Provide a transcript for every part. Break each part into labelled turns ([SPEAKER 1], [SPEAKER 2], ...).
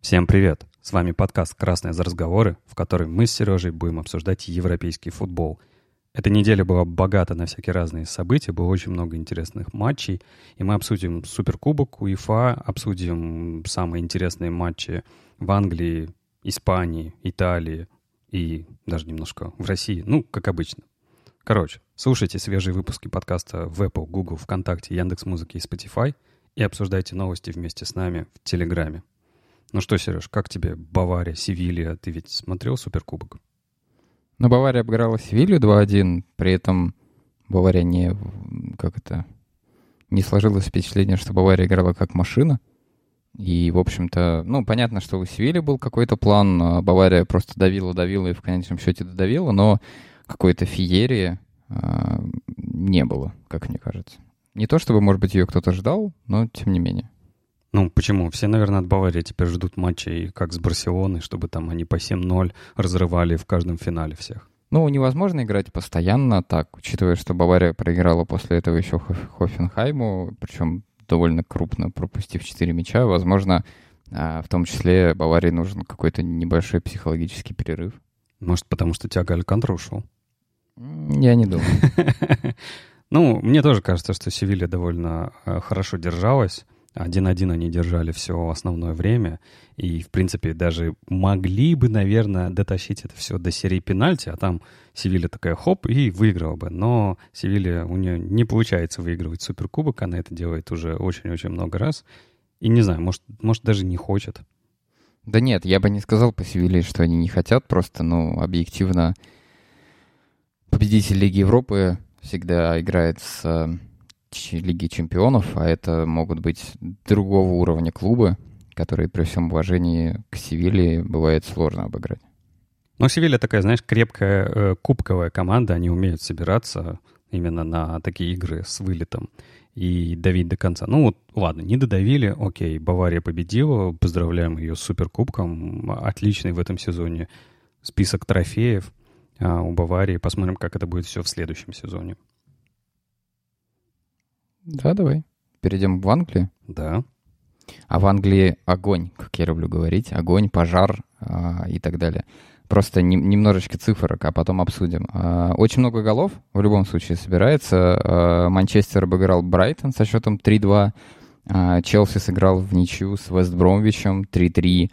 [SPEAKER 1] Всем привет! С вами подкаст «Красные за разговоры», в котором мы с Сережей будем обсуждать европейский футбол. Эта неделя была богата на всякие разные события, было очень много интересных матчей, и мы обсудим Суперкубок УЕФА, обсудим самые интересные матчи в Англии, Испании, Италии и даже немножко в России, ну, как обычно. Короче, слушайте свежие выпуски подкаста в Apple, Google, ВКонтакте, Яндекс.Музыке и Spotify и обсуждайте новости вместе с нами в Телеграме. Ну что, Сереж, как тебе Бавария, Севилья? Ты ведь смотрел Суперкубок?
[SPEAKER 2] Ну, Бавария обыграла Севилью 2-1, при этом Бавария не... Как это? Не сложилось впечатление, что Бавария играла как машина. И, в общем-то, ну, понятно, что у Севильи был какой-то план, а Бавария просто давила-давила и в конечном счете додавила, но какой-то феерии э, не было, как мне кажется. Не то чтобы, может быть, ее кто-то ждал, но тем не менее.
[SPEAKER 1] Ну, почему? Все, наверное, от Баварии теперь ждут матчей, как с Барселоной, чтобы там они по 7-0 разрывали в каждом финале всех.
[SPEAKER 2] Ну, невозможно играть постоянно так, учитывая, что Бавария проиграла после этого еще Хофенхайму, причем довольно крупно, пропустив 4 мяча. Возможно, а, в том числе Баварии нужен какой-то небольшой психологический перерыв.
[SPEAKER 1] Может, потому что Тиаго Алькантра ушел?
[SPEAKER 2] Я не думаю.
[SPEAKER 1] Ну, мне тоже кажется, что Севилья довольно э, хорошо держалась. Один-один они держали все основное время. И, в принципе, даже могли бы, наверное, дотащить это все до серии пенальти, а там Севилья такая хоп и выиграла бы. Но Севилья, у нее не получается выигрывать Суперкубок, она это делает уже очень-очень много раз. И не знаю, может, может даже не хочет.
[SPEAKER 2] Да нет, я бы не сказал по Севилье, что они не хотят, просто, ну, объективно победитель Лиги Европы всегда играет с Лиги Чемпионов, а это могут быть другого уровня клубы, которые при всем уважении к Севилье бывает сложно обыграть.
[SPEAKER 1] Ну, Севилья такая, знаешь, крепкая э, кубковая команда, они умеют собираться именно на такие игры с вылетом и давить до конца. Ну вот, ладно, не додавили, окей, Бавария победила, поздравляем ее с Суперкубком, отличный в этом сезоне список трофеев а, у Баварии, посмотрим, как это будет все в следующем сезоне.
[SPEAKER 2] Да, давай. Перейдем в Англию.
[SPEAKER 1] Да.
[SPEAKER 2] А в Англии огонь, как я люблю говорить, огонь, пожар а, и так далее. Просто не, немножечко цифрок, а потом обсудим. А, очень много голов в любом случае собирается. А, Манчестер обыграл Брайтон со счетом 3-2. А, Челси сыграл в ничью с Вестбромвичем 3-3.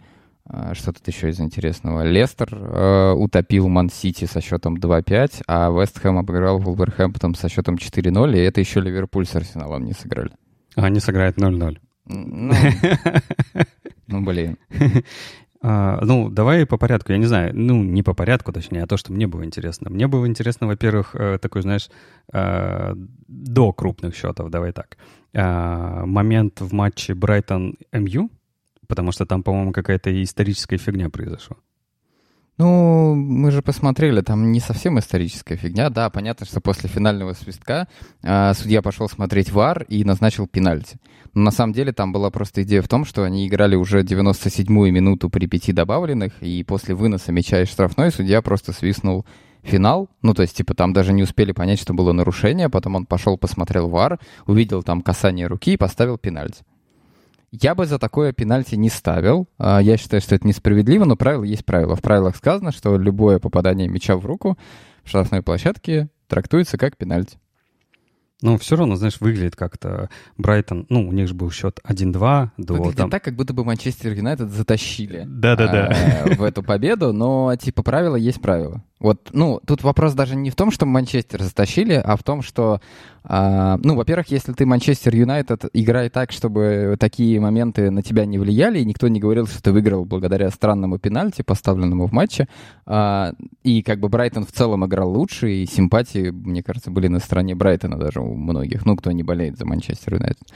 [SPEAKER 2] А, что тут еще из интересного? Лестер э, утопил Ман-Сити со счетом 2-5, а Вест Хэм обыграл Вулверхэмптон со счетом 4-0, и это еще Ливерпуль с Арсеналом не сыграли.
[SPEAKER 1] Они сыграют 0-0.
[SPEAKER 2] Ну, ну блин.
[SPEAKER 1] А, ну, давай по порядку. Я не знаю, ну, не по порядку, точнее, а то, что мне было интересно. Мне было интересно, во-первых, э, такой, знаешь, э, до крупных счетов, давай так. А, момент в матче Брайтон-МЮ, Потому что там, по-моему, какая-то историческая фигня произошла.
[SPEAKER 2] Ну, мы же посмотрели, там не совсем историческая фигня. Да, понятно, что после финального свистка э, судья пошел смотреть ВАР и назначил пенальти. Но на самом деле там была просто идея в том, что они играли уже 97-ю минуту при пяти добавленных, и после выноса мяча из штрафной судья просто свистнул финал. Ну, то есть, типа, там даже не успели понять, что было нарушение. Потом он пошел, посмотрел ВАР, увидел там касание руки и поставил пенальти. Я бы за такое пенальти не ставил. А, я считаю, что это несправедливо, но правило есть правило. В правилах сказано, что любое попадание мяча в руку в штрафной площадке трактуется как пенальти.
[SPEAKER 1] Ну, все равно, знаешь, выглядит как-то Брайтон, ну, у них же был счет 1-2
[SPEAKER 2] до Выглядит там... так, как будто бы Манчестер Юнайтед затащили
[SPEAKER 1] Да-да-да.
[SPEAKER 2] А, в эту победу, но, типа, правило есть правило. Вот, ну, тут вопрос даже не в том, что Манчестер затащили, а в том, что, а, ну, во-первых, если ты Манчестер Юнайтед, играй так, чтобы такие моменты на тебя не влияли, и никто не говорил, что ты выиграл благодаря странному пенальти, поставленному в матче, а, и как бы Брайтон в целом играл лучше, и симпатии, мне кажется, были на стороне Брайтона даже у многих, ну, кто не болеет за Манчестер Юнайтед.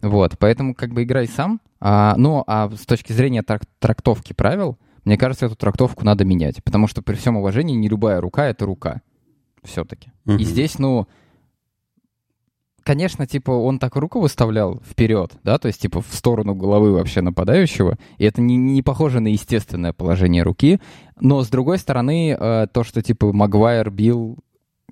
[SPEAKER 2] Вот, поэтому как бы играй сам. А, ну, а с точки зрения трак- трактовки правил, мне кажется, эту трактовку надо менять, потому что при всем уважении не любая рука — это рука. Все-таки. Угу. И здесь, ну, конечно, типа, он так руку выставлял вперед, да, то есть, типа, в сторону головы вообще нападающего, и это не, не похоже на естественное положение руки, но, с другой стороны, э, то, что, типа, Магуайр бил,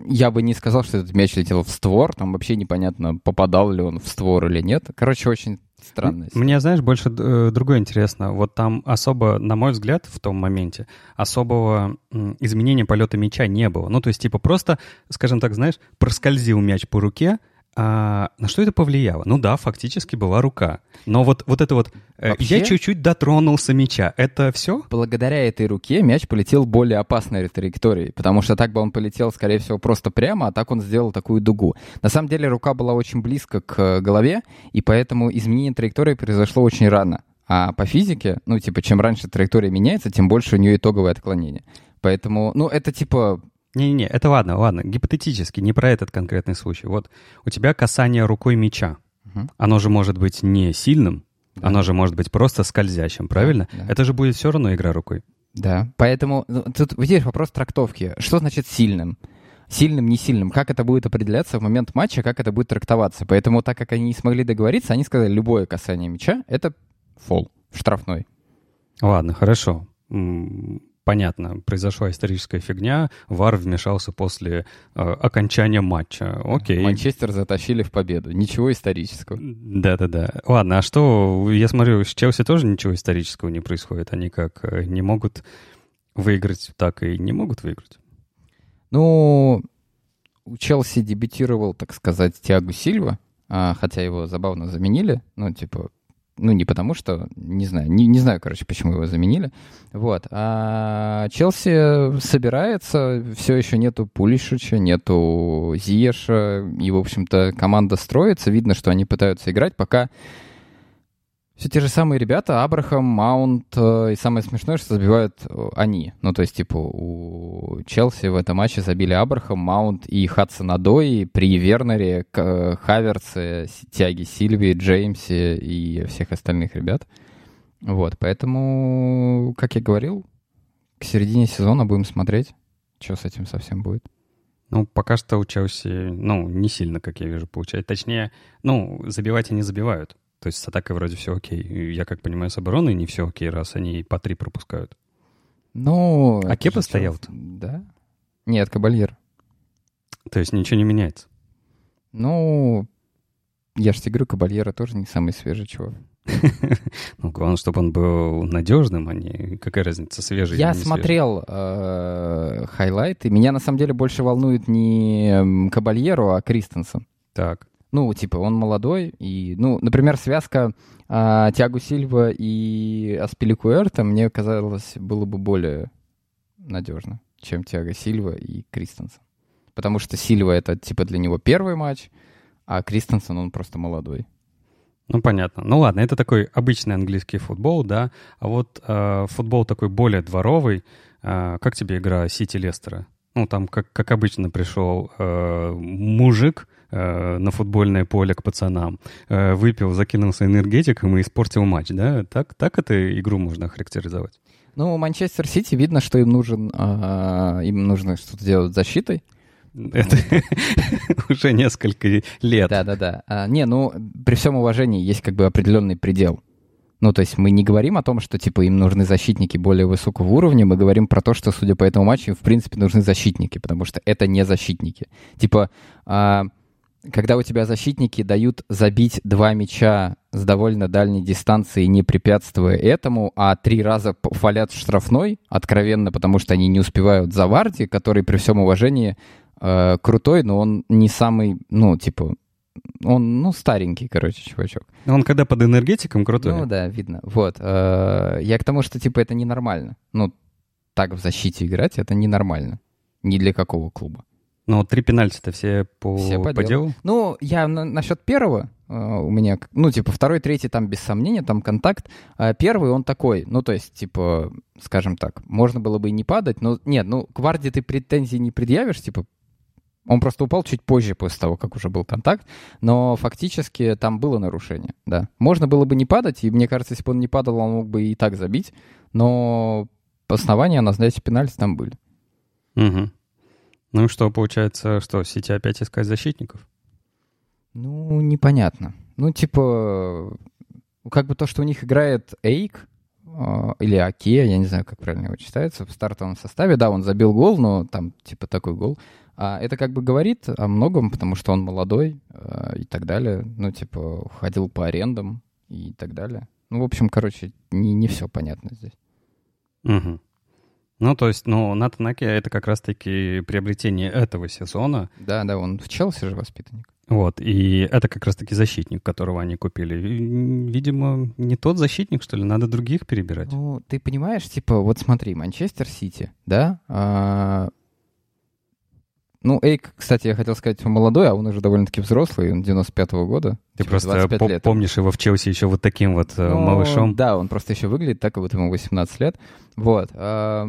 [SPEAKER 2] я бы не сказал, что этот мяч летел в створ, там вообще непонятно, попадал ли он в створ или нет. Короче, очень Странно.
[SPEAKER 1] Мне, знаешь, больше э, другое интересно. Вот там особо, на мой взгляд, в том моменте, особого изменения полета мяча не было. Ну, то есть, типа, просто, скажем так, знаешь, проскользил мяч по руке, а на что это повлияло? Ну да, фактически была рука. Но вот, вот это вот... э,
[SPEAKER 2] Вообще-
[SPEAKER 1] Я чуть-чуть дотронулся мяча. Это все?
[SPEAKER 2] Благодаря этой руке мяч полетел более опасной траекторией, потому что так бы он полетел, скорее всего, просто прямо, а так он сделал такую дугу. На самом деле рука была очень близко к э, голове, и поэтому изменение траектории произошло очень рано. А по физике, ну, типа, чем раньше траектория меняется, тем больше у нее итоговое отклонение. Поэтому, ну, это типа
[SPEAKER 1] Не-не-не, это ладно, ладно. Гипотетически, не про этот конкретный случай. Вот у тебя касание рукой мяча.
[SPEAKER 2] Мгм.
[SPEAKER 1] Оно же может быть не сильным,
[SPEAKER 2] Да.
[SPEAKER 1] оно же может быть просто скользящим, правильно?
[SPEAKER 2] да.
[SPEAKER 1] Это же будет все равно игра рукой.
[SPEAKER 2] Да, поэтому ну, тут здесь вопрос трактовки. Что значит сильным? Сильным, не сильным. Как это будет определяться в момент матча, как это будет трактоваться. Поэтому, так как они не смогли договориться, они сказали, любое касание мяча — это фол, штрафной.
[SPEAKER 1] Ладно, хорошо. Понятно, произошла историческая фигня, ВАР вмешался после э, окончания матча. Окей.
[SPEAKER 2] Манчестер затащили в победу. Ничего исторического.
[SPEAKER 1] Да-да-да. Ладно, а что, я смотрю, с Челси тоже ничего исторического не происходит. Они как э, не могут выиграть, так и не могут выиграть.
[SPEAKER 2] Ну, у Челси дебютировал, так сказать, Тиагу Сильва, а, хотя его забавно заменили. Ну, типа, ну, не потому что, не знаю, не, не знаю, короче, почему его заменили. Вот. А Челси собирается, все еще нету Пулишича, нету Зиеша, и, в общем-то, команда строится. Видно, что они пытаются играть, пока все те же самые ребята, Абрахам, Маунт, э, и самое смешное, что забивают э, они. Ну, то есть, типа, у Челси в этом матче забили Абрахам, Маунт и Хадсон Адой, при Вернере, э, Хаверце, Тяги Сильви, Джеймсе и всех остальных ребят. Вот, поэтому, как я говорил, к середине сезона будем смотреть, что с этим совсем будет.
[SPEAKER 1] Ну, пока что у Челси, ну, не сильно, как я вижу, получается. Точнее, ну, забивать они забивают. То есть с атакой вроде все окей. И Я как понимаю, с обороной не все окей, раз они по три пропускают.
[SPEAKER 2] Ну...
[SPEAKER 1] А Кепа стоял-то?
[SPEAKER 2] Челси. Да. Нет, Кабальер.
[SPEAKER 1] То есть ничего не меняется.
[SPEAKER 2] Ну, я же тебе говорю, Кабальера тоже не самый свежий чувак.
[SPEAKER 1] Ну, главное, чтобы он был надежным, а не... Какая разница, свежий
[SPEAKER 2] Я смотрел э, хайлайты. Меня на самом деле больше волнует не м, Кабальеро, а Кристенсен.
[SPEAKER 1] Так.
[SPEAKER 2] Ну, типа, он молодой, и, ну, например, связка а, Тиагу Сильва и Аспиликуэрта мне казалось было бы более надежно, чем Тиаго Сильва и Кристенсен. Потому что Сильва это, типа, для него первый матч, а Кристенсен, он просто молодой.
[SPEAKER 1] Ну, понятно. Ну, ладно, это такой обычный английский футбол, да. А вот э, футбол такой более дворовый. Э, как тебе игра Сити-Лестера? Ну, там, как, как обычно, пришел э, мужик э, на футбольное поле к пацанам, э, выпил, закинулся энергетиком и испортил матч, да? Так, так эту игру можно охарактеризовать?
[SPEAKER 2] Ну, Манчестер Сити, видно, что им нужен, а, им нужно что-то делать с защитой.
[SPEAKER 1] Это уже несколько лет.
[SPEAKER 2] Да-да-да. А, не, ну, при всем уважении есть как бы определенный предел. Ну, то есть мы не говорим о том, что, типа, им нужны защитники более высокого уровня, мы говорим про то, что, судя по этому матчу, им, в принципе, нужны защитники, потому что это не защитники. Типа, а, когда у тебя защитники дают забить два мяча с довольно дальней дистанции, не препятствуя этому, а три раза фалят в штрафной, откровенно, потому что они не успевают за Варди, который, при всем уважении, э, крутой, но он не самый, ну, типа, он, ну, старенький, короче, чувачок.
[SPEAKER 1] Он когда под энергетиком крутой.
[SPEAKER 2] Ну да, видно. Вот. э, Я к тому, что, типа, это ненормально. Ну, так в защите играть, это ненормально. Ни для какого клуба.
[SPEAKER 1] Но три пенальти-то все по,
[SPEAKER 2] Все по
[SPEAKER 1] по
[SPEAKER 2] делу.
[SPEAKER 1] делу?
[SPEAKER 2] Ну, я на- насчет первого, э, у меня, ну, типа, второй, третий, там, без сомнения, там, контакт. А первый, он такой, ну, то есть, типа, скажем так, можно было бы и не падать, но, нет, ну, к Варде ты претензий не предъявишь, типа, он просто упал чуть позже после того, как уже был контакт, но фактически там было нарушение, да. Можно было бы не падать, и мне кажется, если бы он не падал, он мог бы и так забить, но основания назначить пенальти там были.
[SPEAKER 1] Угу. Ну и что, получается, что, Сити опять искать защитников?
[SPEAKER 2] Ну, непонятно. Ну, типа, как бы то, что у них играет Эйк, э, или Аке, я не знаю, как правильно его читается, в стартовом составе, да, он забил гол, но там, типа, такой гол. А это как бы говорит о многом, потому что он молодой э, и так далее. Ну, типа, ходил по арендам и так далее. Ну, в общем, короче, не, не все понятно здесь.
[SPEAKER 1] Угу. Ну, то есть, ну, Натан Аки — это как раз-таки приобретение этого сезона.
[SPEAKER 2] Да, да, он в Челси же воспитанник.
[SPEAKER 1] Вот, и это как раз-таки защитник, которого они купили. Видимо, не тот защитник, что ли, надо других перебирать.
[SPEAKER 2] Ну, ты понимаешь, типа, вот смотри, Манчестер Сити, да, а, ну, Эйк, кстати, я хотел сказать, он молодой, а он уже довольно-таки взрослый, он 95-го года.
[SPEAKER 1] Ты просто по- лет. помнишь его в Челси еще вот таким вот э, ну, малышом?
[SPEAKER 2] Да, он просто еще выглядит так, как будто ему 18 лет. Вот. А,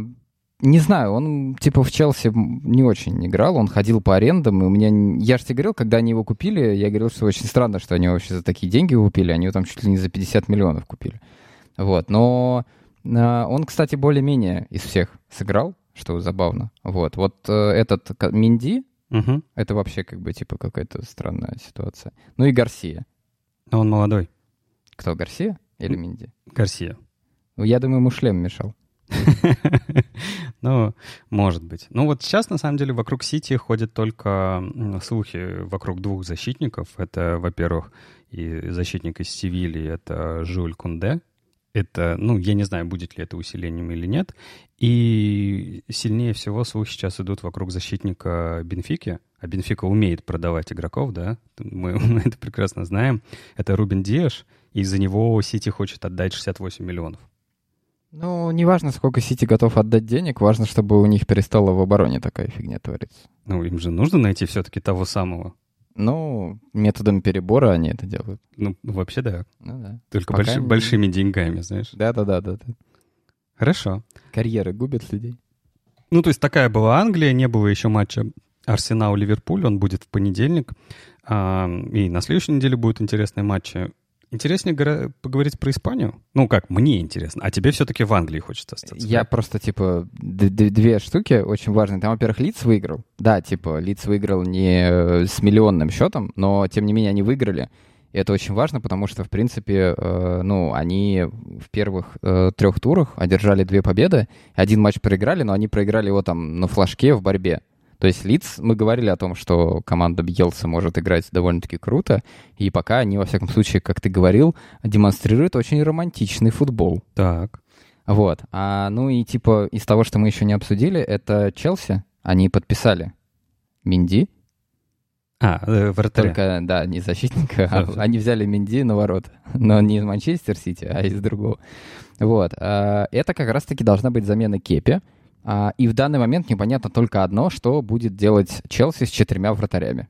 [SPEAKER 2] не знаю, он типа в Челси не очень играл, он ходил по арендам, и у меня... Я же тебе говорил, когда они его купили, я говорил, что очень странно, что они вообще за такие деньги его купили, они его там чуть ли не за 50 миллионов купили. Вот, но а, он, кстати, более-менее из всех сыграл, что забавно. Вот, вот э, этот Минди, угу. это вообще как бы типа какая-то странная ситуация. Ну и Гарсия.
[SPEAKER 1] Но он молодой.
[SPEAKER 2] Кто, Гарсия или Минди?
[SPEAKER 1] Гарсия.
[SPEAKER 2] Ну, я думаю, ему шлем мешал.
[SPEAKER 1] Ну, может быть. Ну вот сейчас, на самом деле, вокруг Сити ходят только слухи вокруг двух защитников. Это, во-первых, и защитник из Севильи, это Жюль Кунде, это, ну, я не знаю, будет ли это усилением или нет. И сильнее всего слухи сейчас идут вокруг защитника Бенфики. А Бенфика умеет продавать игроков, да, мы, мы это прекрасно знаем. Это Рубин Диаш, и за него Сити хочет отдать 68 миллионов.
[SPEAKER 2] Ну, не важно, сколько Сити готов отдать денег, важно, чтобы у них перестала в обороне такая фигня твориться.
[SPEAKER 1] Ну, им же нужно найти все-таки того самого.
[SPEAKER 2] Ну, методом перебора они это делают.
[SPEAKER 1] Ну, вообще да.
[SPEAKER 2] Ну да.
[SPEAKER 1] Только больш... не... большими деньгами, знаешь.
[SPEAKER 2] Да-да-да. да.
[SPEAKER 1] Хорошо.
[SPEAKER 2] Карьеры губят людей.
[SPEAKER 1] Ну, то есть такая была Англия, не было еще матча Арсенал-Ливерпуль, он будет в понедельник. А, и на следующей неделе будут интересные матчи. Интереснее поговорить про Испанию? Ну как, мне интересно. А тебе все-таки в Англии хочется остаться?
[SPEAKER 2] Я просто, типа, две штуки очень важные. Там, во-первых, Лиц выиграл. Да, типа, Лиц выиграл не э, с миллионным счетом, но, тем не менее, они выиграли. И это очень важно, потому что, в принципе, э, ну, они в первых э, трех турах одержали две победы. Один матч проиграли, но они проиграли его там на флажке в борьбе. То есть Лиц, мы говорили о том, что команда Бьелса может играть довольно-таки круто, и пока они, во всяком случае, как ты говорил, демонстрируют очень романтичный футбол.
[SPEAKER 1] Так.
[SPEAKER 2] Вот. А, ну и типа из того, что мы еще не обсудили, это Челси. Они подписали Минди.
[SPEAKER 1] А, э, вратаря.
[SPEAKER 2] Только, да, не защитника. А они взяли Минди на ворот. Но не из Манчестер Сити, а из другого. Вот. А, это как раз-таки должна быть замена Кепи. А, и в данный момент непонятно только одно, что будет делать Челси с четырьмя вратарями.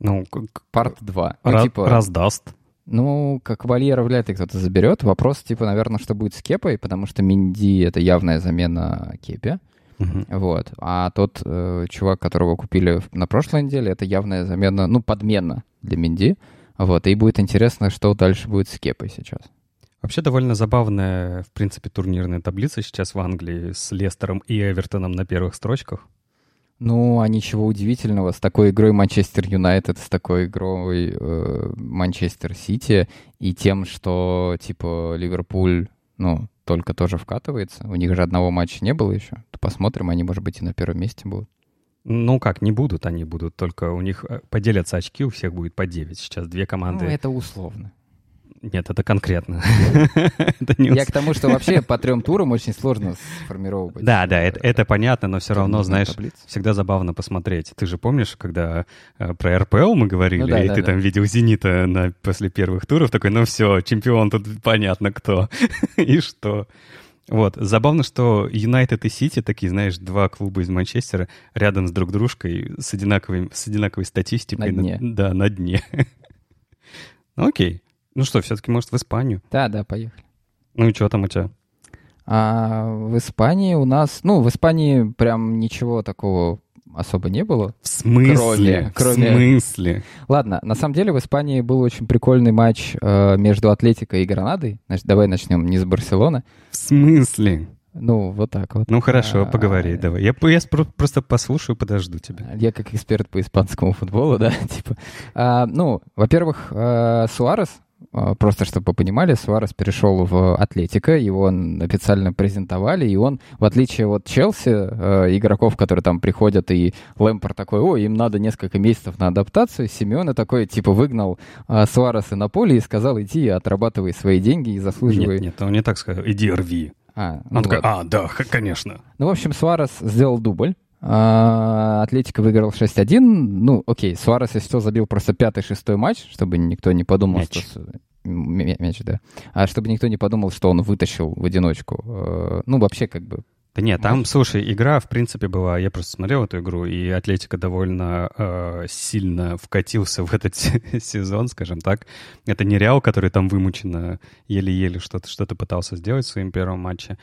[SPEAKER 1] Ну,
[SPEAKER 2] Парт 2.
[SPEAKER 1] Ну, типа, раздаст.
[SPEAKER 2] Ну, как Вальера вряд ли кто-то заберет. Вопрос, типа, наверное, что будет с Кепой, потому что Минди — это явная замена Кепе. Uh-huh. Вот. А тот э, чувак, которого купили на прошлой неделе, это явная замена, ну, подмена для Минди. Вот. И будет интересно, что дальше будет с Кепой сейчас.
[SPEAKER 1] Вообще довольно забавная, в принципе, турнирная таблица сейчас в Англии с Лестером и Эвертоном на первых строчках.
[SPEAKER 2] Ну, а ничего удивительного. С такой игрой Манчестер Юнайтед, с такой игрой э, Манчестер Сити и тем, что, типа, Ливерпуль, ну, только тоже вкатывается. У них же одного матча не было еще. То посмотрим, они, может быть, и на первом месте будут.
[SPEAKER 1] Ну как, не будут они будут, только у них э, поделятся очки, у всех будет по 9. Сейчас две команды... Ну,
[SPEAKER 2] это условно.
[SPEAKER 1] Нет, это конкретно.
[SPEAKER 2] это не Я к тому, что вообще по трем турам очень сложно сформировать.
[SPEAKER 1] Да, да, это, это понятно, но все равно, знаешь, всегда забавно посмотреть. Ты же помнишь, когда э, про РПЛ мы говорили, ну, да, и да, ты да. там видел «Зенита» на, после первых туров, такой, ну все, чемпион тут понятно кто. и что? Вот. Забавно, что Юнайтед и Сити, такие, знаешь, два клуба из Манчестера, рядом с друг дружкой, с, одинаковой, с одинаковой статистикой.
[SPEAKER 2] На дне.
[SPEAKER 1] На, да, на дне. ну окей. Ну что, все-таки, может, в Испанию?
[SPEAKER 2] Да, да, поехали.
[SPEAKER 1] Ну и что там у тебя?
[SPEAKER 2] А в Испании у нас, ну, в Испании прям ничего такого особо не было.
[SPEAKER 1] В смысле? Кроме, кроме... В смысле?
[SPEAKER 2] Ладно, на самом деле в Испании был очень прикольный матч э, между Атлетико и Гранадой. Значит, давай начнем не с Барселоны.
[SPEAKER 1] В смысле?
[SPEAKER 2] Ну, вот так вот.
[SPEAKER 1] Ну, хорошо, а, поговори, а, давай. Я, я просто послушаю, подожду тебя.
[SPEAKER 2] Я как эксперт по испанскому футболу, да, типа. А, ну, во-первых, а, Суарес просто чтобы вы понимали, Суарес перешел в Атлетика, его официально презентовали, и он, в отличие от Челси, э, игроков, которые там приходят, и Лэмпор такой, о, им надо несколько месяцев на адаптацию, Симеона такой, типа, выгнал а, Суареса на поле и сказал, иди, отрабатывай свои деньги и заслуживай.
[SPEAKER 1] Нет, нет, он не так сказал, иди рви.
[SPEAKER 2] А,
[SPEAKER 1] ну он такой, а, да, конечно.
[SPEAKER 2] Ну, в общем, Суарес сделал дубль, а, Атлетика выиграл 6-1. Ну, окей, Суарес, если что, забил просто пятый-шестой матч, чтобы никто не подумал, мяч. что... Мяч, да. А чтобы никто не подумал, что он вытащил в одиночку. Э, ну, вообще, как бы,
[SPEAKER 1] да нет, там, слушай, игра, в принципе, была... Я просто смотрел эту игру, и Атлетика довольно э, сильно вкатился в этот сезон, скажем так. Это не Реал, который там вымученно еле-еле что-то что пытался сделать в своем первом матче.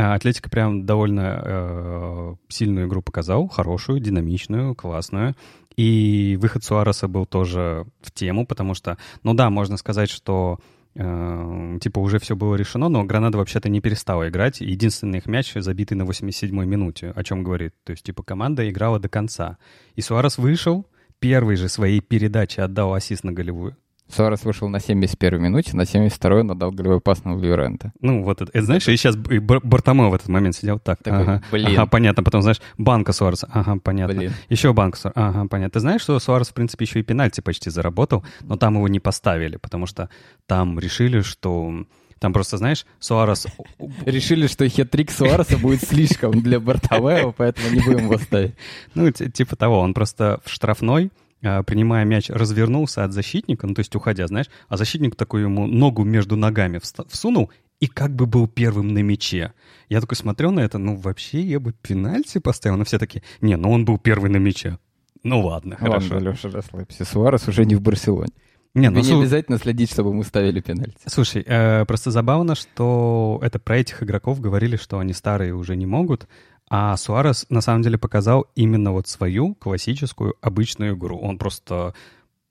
[SPEAKER 1] А Атлетика прям довольно э, сильную игру показал, хорошую, динамичную, классную. И выход Суареса был тоже в тему, потому что, ну да, можно сказать, что э, типа уже все было решено, но Гранада вообще-то не перестала играть. Единственный их мяч забитый на 87-й минуте, о чем говорит. То есть, типа, команда играла до конца. И Суарес вышел, первый же своей передачи отдал ассист на голевую.
[SPEAKER 2] Суарес вышел на 71 минуте, на 72 он отдал голевой пас на Льюрента.
[SPEAKER 1] Ну, вот это, это знаешь, и сейчас и Бартоме в этот момент сидел так.
[SPEAKER 2] Такой,
[SPEAKER 1] ага,
[SPEAKER 2] блин.
[SPEAKER 1] Ага, понятно. Потом, знаешь, банка Суареса. Ага, понятно.
[SPEAKER 2] Блин.
[SPEAKER 1] Еще банка Суареса. Ага, понятно. Ты знаешь, что Суарес, в принципе, еще и пенальти почти заработал, но там его не поставили, потому что там решили, что... Там просто, знаешь, Суарес...
[SPEAKER 2] Решили, что хет-трик Суареса будет слишком для Бартомео, поэтому не будем его ставить.
[SPEAKER 1] Ну, типа того. Он просто в штрафной принимая мяч, развернулся от защитника, ну, то есть уходя, знаешь, а защитник такой ему ногу между ногами всунул и как бы был первым на мяче. Я такой смотрел на это, ну, вообще я бы пенальти поставил, но все таки не, ну, он был первый на мяче. Ну, ладно, хорошо.
[SPEAKER 2] Ладно, Леша, расслабься. Суарес уже не в Барселоне.
[SPEAKER 1] Не, ну,
[SPEAKER 2] не обязательно следить, чтобы мы ставили пенальти.
[SPEAKER 1] Слушай, э, просто забавно, что это про этих игроков говорили, что они старые уже не могут, а Суарес на самом деле показал именно вот свою классическую обычную игру. Он просто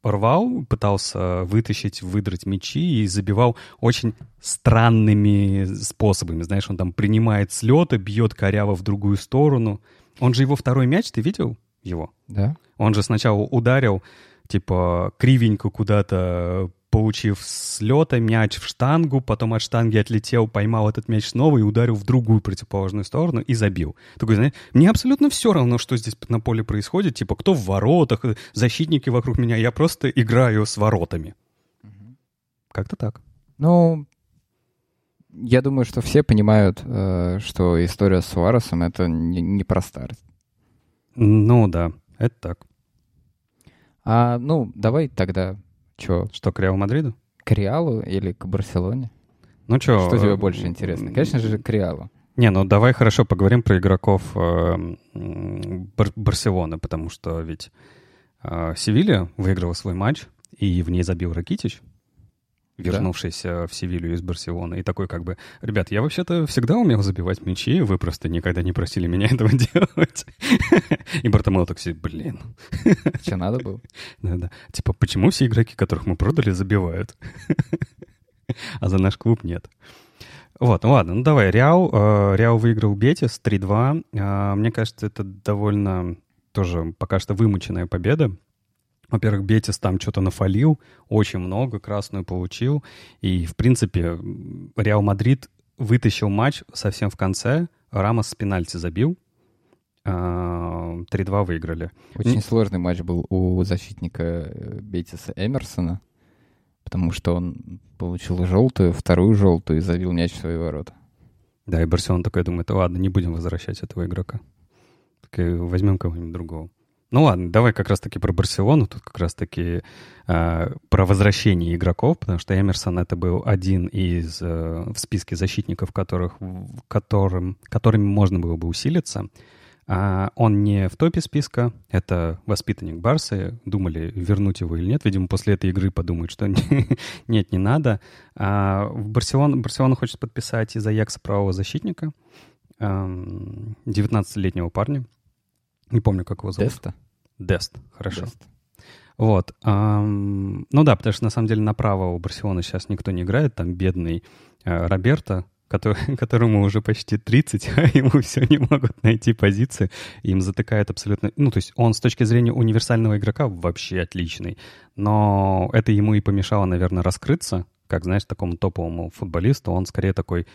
[SPEAKER 1] рвал, пытался вытащить, выдрать мячи и забивал очень странными способами. Знаешь, он там принимает слеты, бьет коряво в другую сторону. Он же его второй мяч, ты видел его?
[SPEAKER 2] Да.
[SPEAKER 1] Он же сначала ударил, типа, кривенько куда-то получив с лета мяч в штангу, потом от штанги отлетел, поймал этот мяч снова и ударил в другую противоположную сторону и забил. Такой, знаешь, мне абсолютно все равно, что здесь на поле происходит, типа, кто в воротах, защитники вокруг меня, я просто играю с воротами. Угу. Как-то так.
[SPEAKER 2] Ну, я думаю, что все понимают, э, что история с Суаресом — это не, не про старт.
[SPEAKER 1] Ну да, это так.
[SPEAKER 2] А, ну, давай тогда Че?
[SPEAKER 1] Что, к Реалу Мадриду?
[SPEAKER 2] К Реалу или к Барселоне?
[SPEAKER 1] Ну что?
[SPEAKER 2] Что тебе э, больше интересно? Конечно же, к Реалу.
[SPEAKER 1] Не, ну давай хорошо поговорим про игроков э, Бар- Барселоны, потому что ведь э, Севилья выиграла свой матч, и в ней забил Ракитич вернувшийся да? в Севилью из Барселоны, и такой как бы, ребят, я вообще-то всегда умел забивать мячи, вы просто никогда не просили меня этого делать. И Бартомео так сидит, блин.
[SPEAKER 2] Что надо было?
[SPEAKER 1] Да-да. Типа, почему все игроки, которых мы продали, забивают? А за наш клуб нет. Вот, ну ладно, ну давай, Реал. Э, Реал выиграл Бетис 3-2. Э, мне кажется, это довольно тоже пока что вымученная победа. Во-первых, Бетис там что-то нафолил, очень много, красную получил. И, в принципе, Реал Мадрид вытащил матч совсем в конце. Рамос с пенальти забил. 3-2 а, выиграли.
[SPEAKER 2] Очень сложный матч был у защитника э, Бетиса Эмерсона, потому что он получил желтую, вторую желтую и забил мяч в свои ворота.
[SPEAKER 1] Да, и Барселона такой думает, ладно, не будем возвращать этого игрока. Так возьмем кого-нибудь другого. Ну ладно, давай как раз-таки про Барселону, тут как раз-таки э, про возвращение игроков, потому что Эмерсон это был один из э, в списке защитников, которых, которым, которыми можно было бы усилиться. А он не в топе списка, это воспитанник Барса. Думали, вернуть его или нет. Видимо, после этой игры подумают, что нет, не надо. А в Барселону, Барселона хочет подписать из Аякса правого защитника, 19-летнего парня. Не помню, как его зовут.
[SPEAKER 2] Деста?
[SPEAKER 1] Дест, хорошо. Дест. Вот. Эм, ну да, потому что на самом деле направо у Барселоны сейчас никто не играет. Там бедный э, Роберто который, которому уже почти 30, а ему все не могут найти позиции, им затыкает абсолютно... Ну, то есть он с точки зрения универсального игрока вообще отличный, но это ему и помешало, наверное, раскрыться, как, знаешь, такому топовому футболисту. Он скорее такой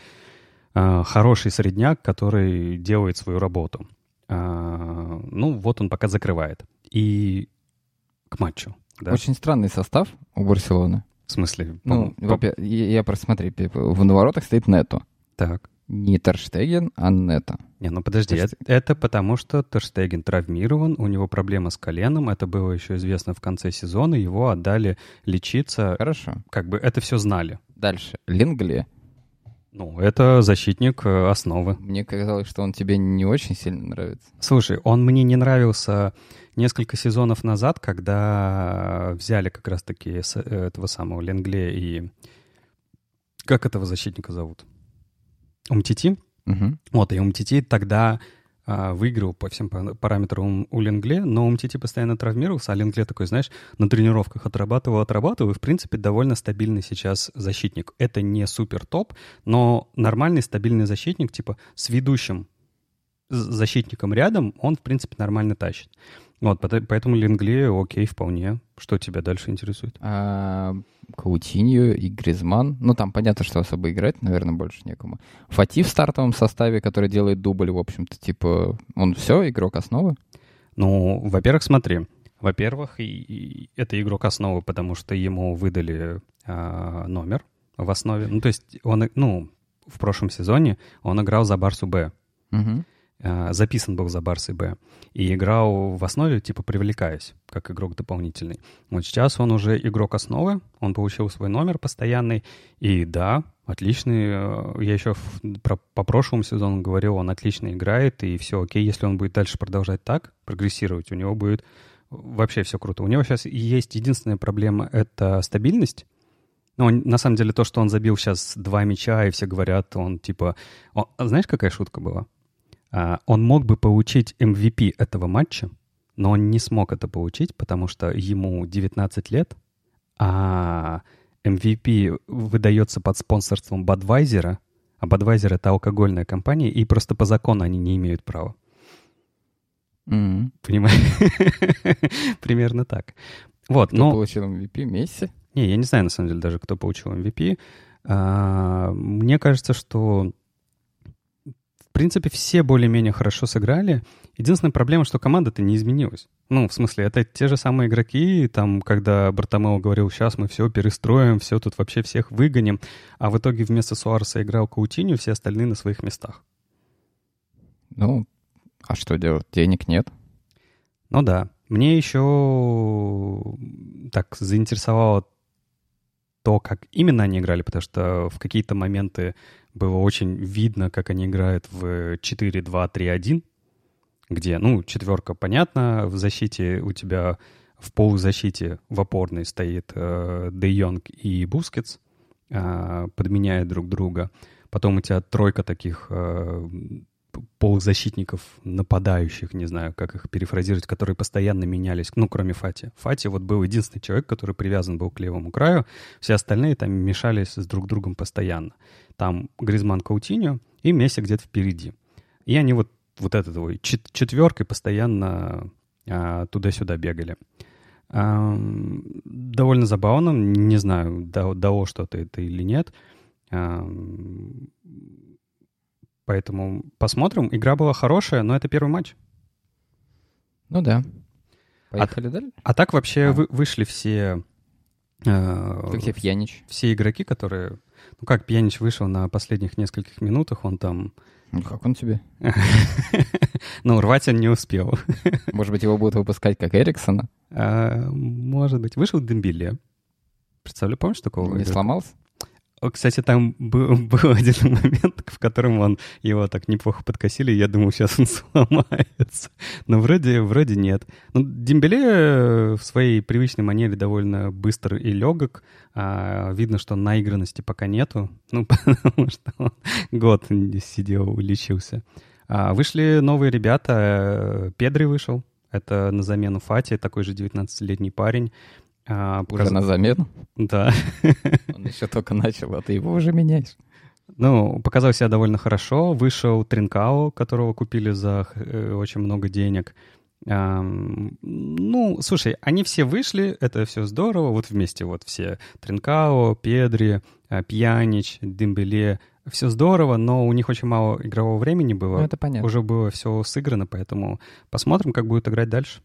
[SPEAKER 1] э, хороший средняк, который делает свою работу. Э, ну, вот он пока закрывает. И к матчу. Да?
[SPEAKER 2] Очень странный состав у Барселоны.
[SPEAKER 1] В смысле?
[SPEAKER 2] Ну, по... я, я просто смотри, в наворотах стоит Нету.
[SPEAKER 1] Так.
[SPEAKER 2] Не Терштеген, а Нето.
[SPEAKER 1] Не, ну подожди, это, это потому что Терштеген травмирован, у него проблема с коленом, это было еще известно в конце сезона, его отдали лечиться.
[SPEAKER 2] Хорошо.
[SPEAKER 1] Как бы это все знали.
[SPEAKER 2] Дальше. Лингли.
[SPEAKER 1] Ну, это защитник э, основы.
[SPEAKER 2] Мне казалось, что он тебе не очень сильно нравится.
[SPEAKER 1] Слушай, он мне не нравился несколько сезонов назад, когда взяли как раз-таки этого самого Ленгле и... Как этого защитника зовут? Умтити?
[SPEAKER 2] Угу.
[SPEAKER 1] Вот, и Умтити тогда выиграл по всем параметрам у Ленгле, но Умтити постоянно травмировался, а Ленгле такой, знаешь, на тренировках отрабатывал, отрабатывал, и, в принципе, довольно стабильный сейчас защитник. Это не супер топ, но нормальный стабильный защитник, типа с ведущим защитником рядом, он, в принципе, нормально тащит. Вот, поэтому Лингли, окей, вполне. Что тебя дальше интересует?
[SPEAKER 2] А, Каутинью и Гризман. Ну, там понятно, что особо играть, наверное, больше некому. Фати в стартовом составе, который делает дубль, в общем-то, типа, он все, игрок основы?
[SPEAKER 1] Ну, во-первых, смотри. Во-первых, и, и это игрок основы, потому что ему выдали а, номер в основе. Ну, то есть он, ну, в прошлом сезоне он играл за Барсу Б.
[SPEAKER 2] Угу.
[SPEAKER 1] Э, записан был за Барсой Б. И играл в основе, типа, привлекаясь, как игрок дополнительный. Вот сейчас он уже игрок основы, он получил свой номер постоянный. И да, отличный. Э, я еще про, по прошлому сезону говорил, он отлично играет, и все окей. Если он будет дальше продолжать так, прогрессировать, у него будет вообще все круто. У него сейчас есть единственная проблема — это стабильность. Ну, на самом деле, то, что он забил сейчас два мяча, и все говорят, он типа... Он, знаешь, какая шутка была? А, он мог бы получить MVP этого матча, но он не смог это получить, потому что ему 19 лет, а MVP выдается под спонсорством Budweiser, а Budweiser — это алкогольная компания, и просто по закону они не имеют права.
[SPEAKER 2] Mm-hmm.
[SPEAKER 1] Понимаешь? Примерно так. Вот,
[SPEAKER 2] кто
[SPEAKER 1] но...
[SPEAKER 2] получил MVP? Месси?
[SPEAKER 1] Не, я не знаю, на самом деле, даже кто получил MVP. А, мне кажется, что в принципе, все более-менее хорошо сыграли. Единственная проблема, что команда-то не изменилась. Ну, в смысле, это те же самые игроки, там, когда Бартомео говорил, сейчас мы все перестроим, все тут вообще всех выгоним, а в итоге вместо Суареса играл Каутиню, все остальные на своих местах.
[SPEAKER 2] Ну, а что делать? Денег нет.
[SPEAKER 1] Ну да. Мне еще так заинтересовало то, как именно они играли, потому что в какие-то моменты было очень видно, как они играют в 4-2-3-1, где, ну, четверка, понятно, в защите у тебя в полузащите в опорной стоит э, Йонг и Бускетс, э, подменяют друг друга. Потом у тебя тройка таких э, полузащитников, нападающих, не знаю, как их перефразировать, которые постоянно менялись, ну, кроме Фати. Фати вот был единственный человек, который привязан был к левому краю, все остальные там мешались с друг другом постоянно. Там Гризман Каутиньо и Месси где-то впереди. И они вот, вот этой вот четверкой постоянно а, туда-сюда бегали. А, довольно забавно, не знаю, дало что-то это или нет. А, Поэтому посмотрим. Игра была хорошая, но это первый матч.
[SPEAKER 2] Ну да. Поехали а, дальше.
[SPEAKER 1] А так вообще а. Вы, вышли все...
[SPEAKER 2] Э, как тебе Пьянич?
[SPEAKER 1] Все игроки, которые... Ну как, Пьянич вышел на последних нескольких минутах, он там...
[SPEAKER 2] Ну как он тебе?
[SPEAKER 1] Ну, рвать он не успел.
[SPEAKER 2] Может быть, его будут выпускать как Эриксона?
[SPEAKER 1] А, может быть. Вышел Дембеле. Представляю, помнишь такого?
[SPEAKER 2] Не сломался?
[SPEAKER 1] Кстати, там был, был один момент, в котором он его так неплохо подкосили, я думал, сейчас он сломается. Но вроде, вроде нет. Ну, Дембеле в своей привычной манере довольно быстр и легок. А, видно, что наигранности пока нету. Ну, потому что он год сидел, лечился. А, вышли новые ребята. Педри вышел. Это на замену Фати, такой же 19-летний парень.
[SPEAKER 2] А, Уже показ... на замену?
[SPEAKER 1] Да.
[SPEAKER 2] Он еще только начал, а ты его уже меняешь.
[SPEAKER 1] Ну, показал себя довольно хорошо. Вышел Тринкао, которого купили за э, очень много денег. Эм, ну, слушай, они все вышли, это все здорово, вот вместе вот все. Тринкао, Педри, э, Пьянич, Дембеле, все здорово, но у них очень мало игрового времени было.
[SPEAKER 2] Ну, это понятно.
[SPEAKER 1] Уже было все сыграно, поэтому посмотрим, как будут играть дальше.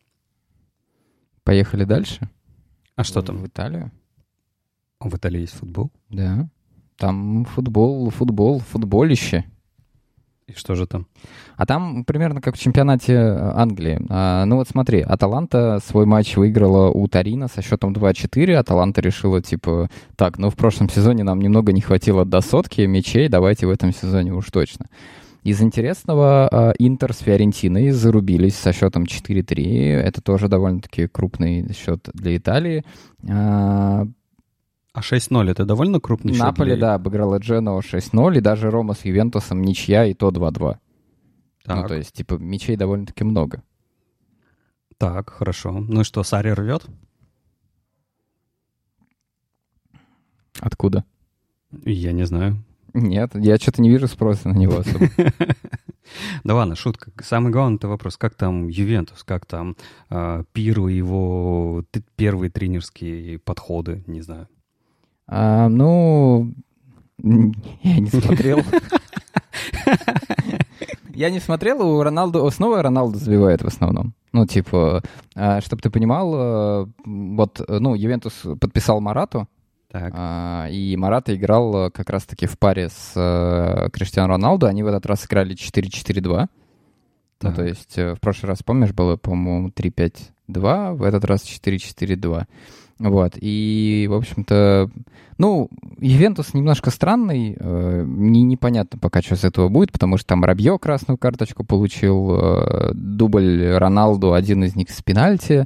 [SPEAKER 2] Поехали дальше.
[SPEAKER 1] А что там?
[SPEAKER 2] В Италию.
[SPEAKER 1] В Италии есть футбол?
[SPEAKER 2] Да. Там футбол, футбол, футболище.
[SPEAKER 1] И что же там?
[SPEAKER 2] А там примерно как в чемпионате э, Англии. А, ну вот смотри, Аталанта свой матч выиграла у Тарина со счетом 2-4. Аталанта решила, типа, так, ну в прошлом сезоне нам немного не хватило до сотки мячей, давайте в этом сезоне уж точно. Из интересного, а, Интер с Фиорентиной зарубились со счетом 4-3. Это тоже довольно-таки крупный счет для Италии. А,
[SPEAKER 1] а 6-0 это довольно крупный счет?
[SPEAKER 2] Наполе,
[SPEAKER 1] для...
[SPEAKER 2] да, обыграла Дженоа 6-0, и даже Рома с Ювентусом ничья, и то 2-2. Ну, то есть, типа, мячей довольно-таки много.
[SPEAKER 1] Так, хорошо. Ну и что, Сари рвет?
[SPEAKER 2] Откуда?
[SPEAKER 1] Я не знаю.
[SPEAKER 2] Нет, я что-то не вижу спроса на него особо.
[SPEAKER 1] Да ладно, шутка. Самый главный вопрос, как там Ювентус, как там э, Пиру его первые тренерские подходы, не знаю.
[SPEAKER 2] А, ну, я не смотрел. Я не смотрел, у Роналду, снова Роналду забивает в основном. Ну, типа, а, чтобы ты понимал, вот, ну, Ювентус подписал Марату, так. А, и Марата играл как раз-таки в паре с э, Криштиану Роналду. Они в этот раз играли 4-4-2. Ну, то есть э, в прошлый раз, помнишь, было, по-моему, 3-5-2, в этот раз 4-4-2. Вот, и, в общем-то, ну, Ивентус немножко странный, э, не, непонятно пока, что с этого будет, потому что там Рабье красную карточку получил, э, дубль Роналду, один из них с пенальти, э,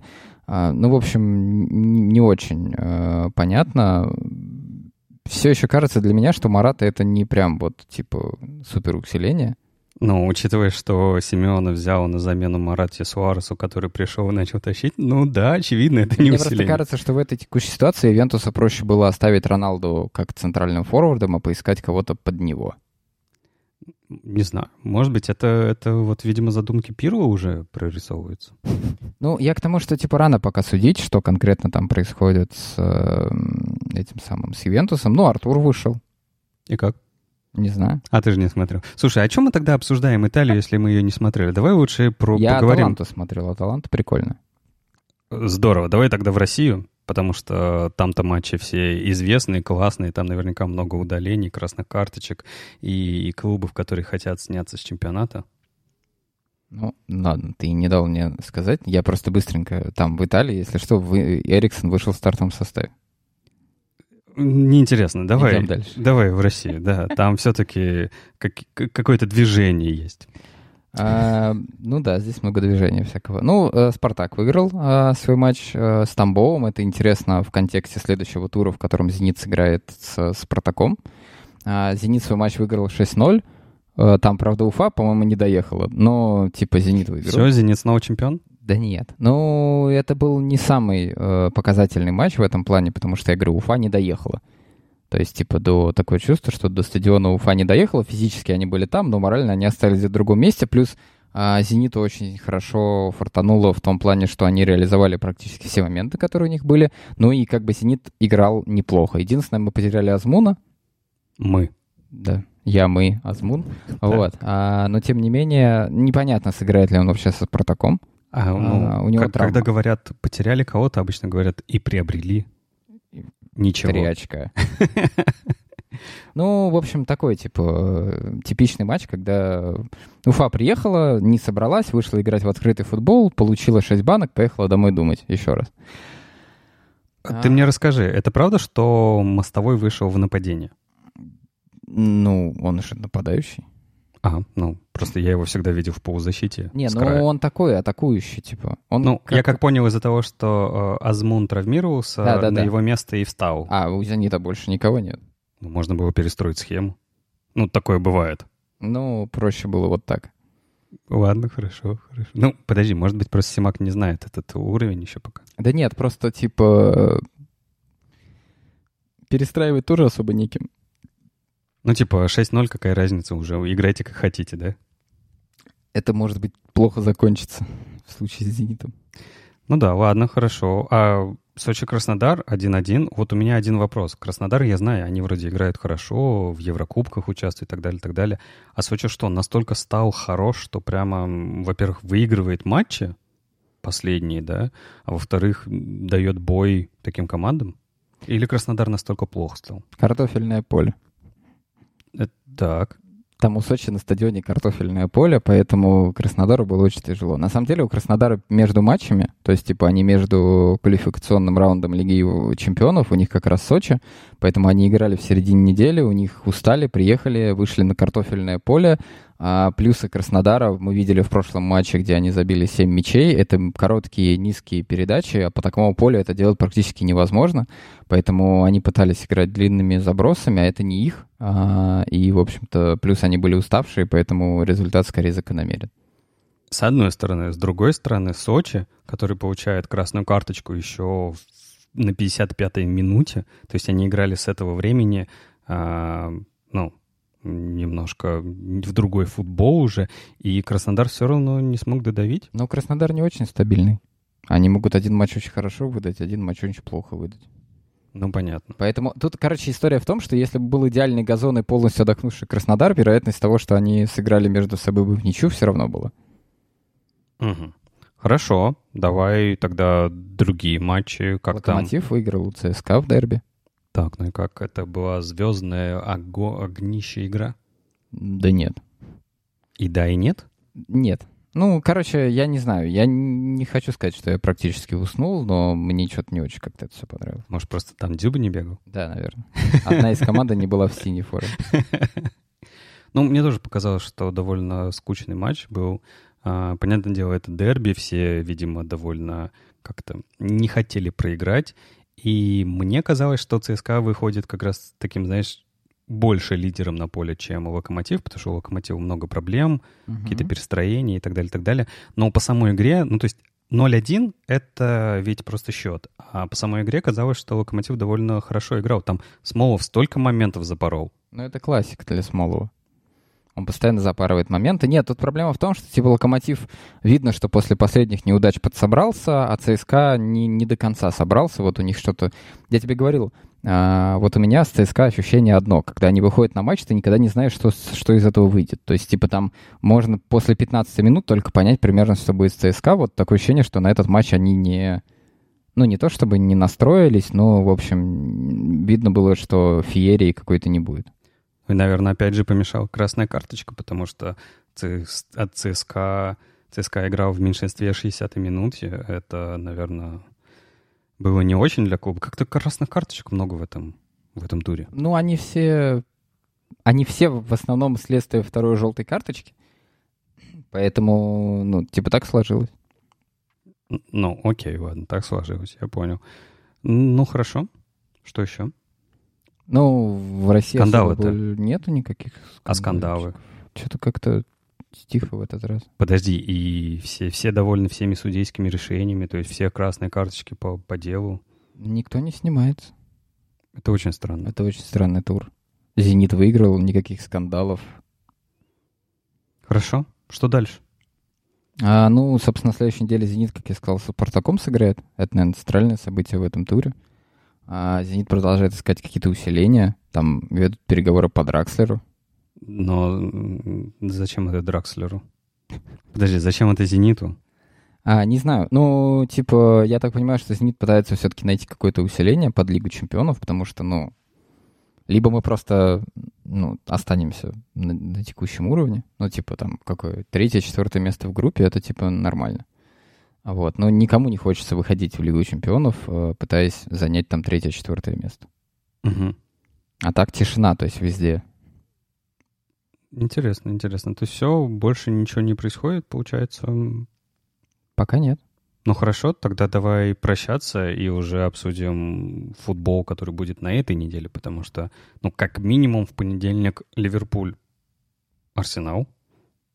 [SPEAKER 2] ну, в общем, не очень э, понятно. Все еще кажется для меня, что Марата это не прям вот, типа, супер усиление.
[SPEAKER 1] Ну, учитывая, что Симеона взял на замену Марати Суаресу, который пришел и начал тащить, ну да, очевидно, это не
[SPEAKER 2] Мне
[SPEAKER 1] усиление.
[SPEAKER 2] просто кажется, что в этой текущей ситуации Вентуса проще было оставить Роналду как центральным форвардом, а поискать кого-то под него.
[SPEAKER 1] Не знаю. Может быть, это, это вот, видимо, задумки Пирла уже прорисовываются.
[SPEAKER 2] Ну, я к тому, что типа рано пока судить, что конкретно там происходит с э, этим самым, с Ювентусом. Ну, Артур вышел.
[SPEAKER 1] И как?
[SPEAKER 2] Не знаю.
[SPEAKER 1] А ты же не смотрел. Слушай, о чем мы тогда обсуждаем Италию, если мы ее не смотрели? Давай лучше про
[SPEAKER 2] Я
[SPEAKER 1] поговорим.
[SPEAKER 2] Аталанту смотрел. Аталанта прикольно.
[SPEAKER 1] Здорово. Давай тогда в Россию, потому что там-то матчи все известные, классные, там наверняка много удалений, красных карточек и, и клубов, которые хотят сняться с чемпионата.
[SPEAKER 2] Ну, ладно, ты не дал мне сказать. Я просто быстренько там в Италии, если что, вы, Эриксон вышел в стартовом составе.
[SPEAKER 1] Неинтересно. Давай, давай в Россию, да. Там все-таки как, какое-то движение есть.
[SPEAKER 2] А, ну да, здесь много движения всякого. Ну, э, Спартак выиграл а, свой матч а, с Тамбовым. Это интересно в контексте следующего тура, в котором Зенит сыграет с Спартаком. А, Зенит свой матч выиграл 6-0. А, там, правда, Уфа, по-моему, не доехала. Но, типа, Зенит выиграл.
[SPEAKER 1] Все, Зенит снова чемпион?
[SPEAKER 2] Да нет. Ну, это был не самый э, показательный матч в этом плане, потому что, я говорю, Уфа не доехала. То есть, типа, до такое чувство, что до стадиона Уфа не доехала. Физически они были там, но морально они остались в другом месте. Плюс а, Зениту очень хорошо фартануло в том плане, что они реализовали практически все моменты, которые у них были. Ну и как бы Зенит играл неплохо. Единственное, мы потеряли Азмуна.
[SPEAKER 1] Мы.
[SPEAKER 2] Да. Я, мы, Азмун. Вот. А, но, тем не менее, непонятно, сыграет ли он вообще со Спартаком.
[SPEAKER 1] А, ну, а, у него как, когда говорят потеряли кого-то, обычно говорят и приобрели. Ничего.
[SPEAKER 2] Три очка. Ну, в общем, такой, типа, типичный матч, когда Уфа приехала, не собралась, вышла играть в открытый футбол, получила 6 банок, поехала домой думать еще раз.
[SPEAKER 1] Ты а... мне расскажи, это правда, что Мостовой вышел в нападение?
[SPEAKER 2] Ну, он же нападающий.
[SPEAKER 1] А, ну, просто я его всегда видел в полузащите.
[SPEAKER 2] Не, ну края. он такой атакующий, типа. Он
[SPEAKER 1] ну, как... я как понял из-за того, что э, Азмун травмировался, да, да, на да. его место и встал.
[SPEAKER 2] А, у Зенита больше никого нет?
[SPEAKER 1] Ну, можно было перестроить схему. Ну, такое бывает.
[SPEAKER 2] Ну, проще было вот так.
[SPEAKER 1] Ладно, хорошо, хорошо. Ну, подожди, может быть, просто Симак не знает этот уровень еще пока.
[SPEAKER 2] Да нет, просто, типа, перестраивать тоже особо неким.
[SPEAKER 1] Ну, типа, 6-0, какая разница уже? Играйте как хотите, да?
[SPEAKER 2] Это может быть плохо закончится в случае с «Зенитом».
[SPEAKER 1] Ну да, ладно, хорошо. А Сочи-Краснодар 1-1. Вот у меня один вопрос. Краснодар, я знаю, они вроде играют хорошо, в Еврокубках участвуют и так далее, и так далее. А Сочи что, настолько стал хорош, что прямо, во-первых, выигрывает матчи последние, да, а во-вторых, дает бой таким командам? Или Краснодар настолько плохо стал?
[SPEAKER 2] Картофельное поле.
[SPEAKER 1] Это так.
[SPEAKER 2] Там у Сочи на стадионе картофельное поле, поэтому Краснодару было очень тяжело. На самом деле у Краснодара между матчами, то есть типа они между квалификационным раундом Лиги Чемпионов, у них как раз Сочи, поэтому они играли в середине недели, у них устали, приехали, вышли на картофельное поле, а плюсы Краснодара мы видели в прошлом матче, где они забили 7 мячей. Это короткие, низкие передачи, а по такому полю это делать практически невозможно. Поэтому они пытались играть длинными забросами, а это не их. А, и, в общем-то, плюс они были уставшие, поэтому результат скорее закономерен.
[SPEAKER 1] С одной стороны. С другой стороны, Сочи, который получает красную карточку еще на 55-й минуте, то есть они играли с этого времени, а, ну, немножко в другой футбол уже, и Краснодар все равно не смог додавить.
[SPEAKER 2] Но Краснодар не очень стабильный. Они могут один матч очень хорошо выдать, один матч очень плохо выдать.
[SPEAKER 1] Ну, понятно.
[SPEAKER 2] Поэтому тут, короче, история в том, что если бы был идеальный газон и полностью отдохнувший Краснодар, вероятность того, что они сыграли между собой бы в ничью, все равно была.
[SPEAKER 1] Угу. Хорошо, давай тогда другие матчи. Как
[SPEAKER 2] Локомотив
[SPEAKER 1] там?
[SPEAKER 2] выиграл у ЦСКА в дерби.
[SPEAKER 1] Так, ну и как? Это была звездная ого- огнище игра?
[SPEAKER 2] Да нет.
[SPEAKER 1] И да, и нет?
[SPEAKER 2] Нет. Ну, короче, я не знаю. Я не хочу сказать, что я практически уснул, но мне что-то не очень как-то это все понравилось.
[SPEAKER 1] Может, просто там Дюба не бегал?
[SPEAKER 2] Да, наверное. Одна из команд не была в синей форме.
[SPEAKER 1] Ну, мне тоже показалось, что довольно скучный матч был. А, понятное дело, это дерби, все, видимо, довольно как-то не хотели проиграть. И мне казалось, что ЦСКА выходит как раз таким, знаешь, больше лидером на поле, чем у Локомотив, потому что у Локомотива много проблем, uh-huh. какие-то перестроения и так далее, и так далее. Но по самой игре, ну, то есть 0-1 — это ведь просто счет. А по самой игре казалось, что Локомотив довольно хорошо играл. Там Смолов столько моментов запорол.
[SPEAKER 2] Ну, это классика для Смолова. Он постоянно запарывает моменты. Нет, тут проблема в том, что типа Локомотив видно, что после последних неудач подсобрался, а ЦСКА не, не до конца собрался. Вот у них что-то... Я тебе говорил, а, вот у меня с ЦСКА ощущение одно. Когда они выходят на матч, ты никогда не знаешь, что, что из этого выйдет. То есть, типа, там можно после 15 минут только понять примерно, что будет с ЦСКА. Вот такое ощущение, что на этот матч они не... Ну, не то чтобы не настроились, но, в общем, видно было, что феерии какой-то не будет.
[SPEAKER 1] И, наверное, опять же помешала красная карточка, потому что от ЦСКА, ЦСКА играл в меньшинстве 60-й минуте. Это, наверное, было не очень для клуба. Как-то красных карточек много в этом, в этом туре.
[SPEAKER 2] Ну, они все... Они все в основном следствие второй желтой карточки. Поэтому, ну, типа так сложилось.
[SPEAKER 1] Ну, окей, ладно, так сложилось, я понял. Ну, хорошо. Что еще?
[SPEAKER 2] Ну, в России
[SPEAKER 1] Скандалы-то?
[SPEAKER 2] нету никаких
[SPEAKER 1] А скандалы?
[SPEAKER 2] Что-то как-то тихо в этот раз.
[SPEAKER 1] Подожди, и все, все довольны всеми судейскими решениями, то есть все красные карточки по, по делу?
[SPEAKER 2] Никто не снимается.
[SPEAKER 1] Это очень странно.
[SPEAKER 2] Это очень странный тур. «Зенит» выиграл, никаких скандалов.
[SPEAKER 1] Хорошо. Что дальше?
[SPEAKER 2] А, ну, собственно, на следующей неделе «Зенит», как я сказал, с «Спартаком» сыграет. Это, наверное, центральное событие в этом туре. А «Зенит» продолжает искать какие-то усиления. Там ведут переговоры по Дракслеру.
[SPEAKER 1] Но зачем это Дракслеру? Подожди, зачем это «Зениту»?
[SPEAKER 2] А, не знаю. Ну, типа, я так понимаю, что «Зенит» пытается все-таки найти какое-то усиление под Лигу чемпионов, потому что, ну, либо мы просто ну, останемся на, на текущем уровне, ну, типа, там, какое третье, четвертое место в группе, это, типа, нормально. Вот. Но никому не хочется выходить в Лигу чемпионов, э, пытаясь занять там третье, четвертое место.
[SPEAKER 1] Угу.
[SPEAKER 2] А так тишина, то есть везде.
[SPEAKER 1] Интересно, интересно. То есть все, больше ничего не происходит, получается?
[SPEAKER 2] Пока нет.
[SPEAKER 1] Ну хорошо, тогда давай прощаться и уже обсудим футбол, который будет на этой неделе, потому что, ну, как минимум в понедельник Ливерпуль, Арсенал.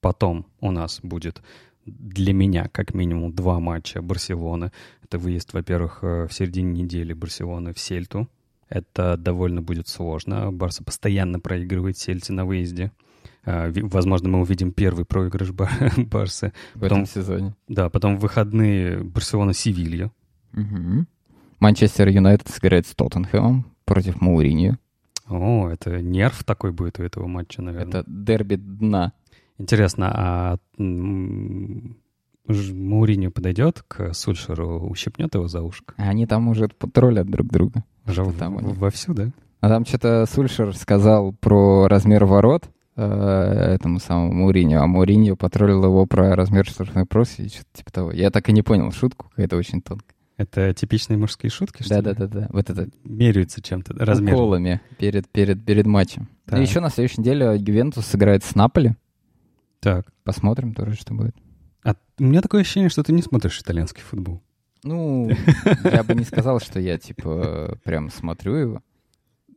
[SPEAKER 1] Потом у нас будет для меня как минимум два матча Барселоны. Это выезд, во-первых, э, в середине недели Барселоны в Сельту. Это довольно будет сложно. Барса постоянно проигрывает Сельте на выезде. Ви- Возможно, мы увидим первый проигрыш Бар- Барсы.
[SPEAKER 2] В
[SPEAKER 1] Потом-
[SPEAKER 2] этом сезоне.
[SPEAKER 1] Да, потом в выходные Барселона-Севилья.
[SPEAKER 2] Манчестер Юнайтед сыграет с Тоттенхэмом против Мауриньо.
[SPEAKER 1] О, это нерв такой будет у этого матча, наверное.
[SPEAKER 2] Это дерби дна.
[SPEAKER 1] Интересно, а Мауриньо подойдет к Сульшеру, ущипнет его за ушко?
[SPEAKER 2] Они там уже потроллят друг друга.
[SPEAKER 1] Уже в-
[SPEAKER 2] там них?
[SPEAKER 1] вовсю, да?
[SPEAKER 2] А там что-то Сульшер сказал про размер ворот э, этому самому Мауриньо, а Мауриньо потроллил его про размер штрафной проси и что-то типа того. Я так и не понял шутку, какая-то очень тонкая.
[SPEAKER 1] Это типичные мужские шутки, что ли?
[SPEAKER 2] Да-да-да-да. Вот это
[SPEAKER 1] Меряются чем-то, размером.
[SPEAKER 2] уколами перед, перед, перед матчем.
[SPEAKER 1] Так.
[SPEAKER 2] И еще на следующей неделе Ювентус сыграет с Наполи.
[SPEAKER 1] Так.
[SPEAKER 2] Посмотрим тоже, что будет.
[SPEAKER 1] А у меня такое ощущение, что ты не смотришь итальянский футбол.
[SPEAKER 2] Ну, я бы не сказал, что я, типа, прям смотрю его.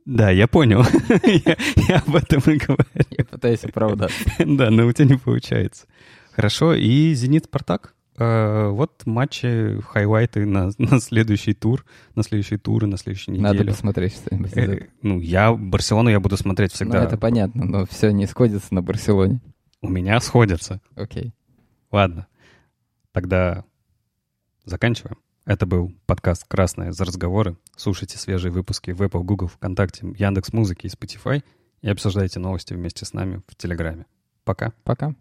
[SPEAKER 1] Да, я понял. Я я об этом и говорю.
[SPEAKER 2] Я пытаюсь оправдаться.
[SPEAKER 1] Да, но у тебя не получается. Хорошо, и «Зенит-Спартак». Э, Вот матчи, хайлайты на, на следующий тур, на следующие туры, на следующей
[SPEAKER 2] Надо
[SPEAKER 1] неделе.
[SPEAKER 2] посмотреть что-нибудь.
[SPEAKER 1] Э. Ну, я Барселону я буду смотреть
[SPEAKER 2] Ну,
[SPEAKER 1] всегда.
[SPEAKER 2] это понятно, но все не сходится на Барселоне.
[SPEAKER 1] У меня сходятся.
[SPEAKER 2] Окей.
[SPEAKER 1] Ладно. Тогда заканчиваем. Это был подкаст «Красное за разговоры». Слушайте свежие выпуски в Apple, Google, ВКонтакте, Яндекс.Музыке и Spotify и обсуждайте новости вместе с нами в Телеграме. Пока.
[SPEAKER 2] Пока.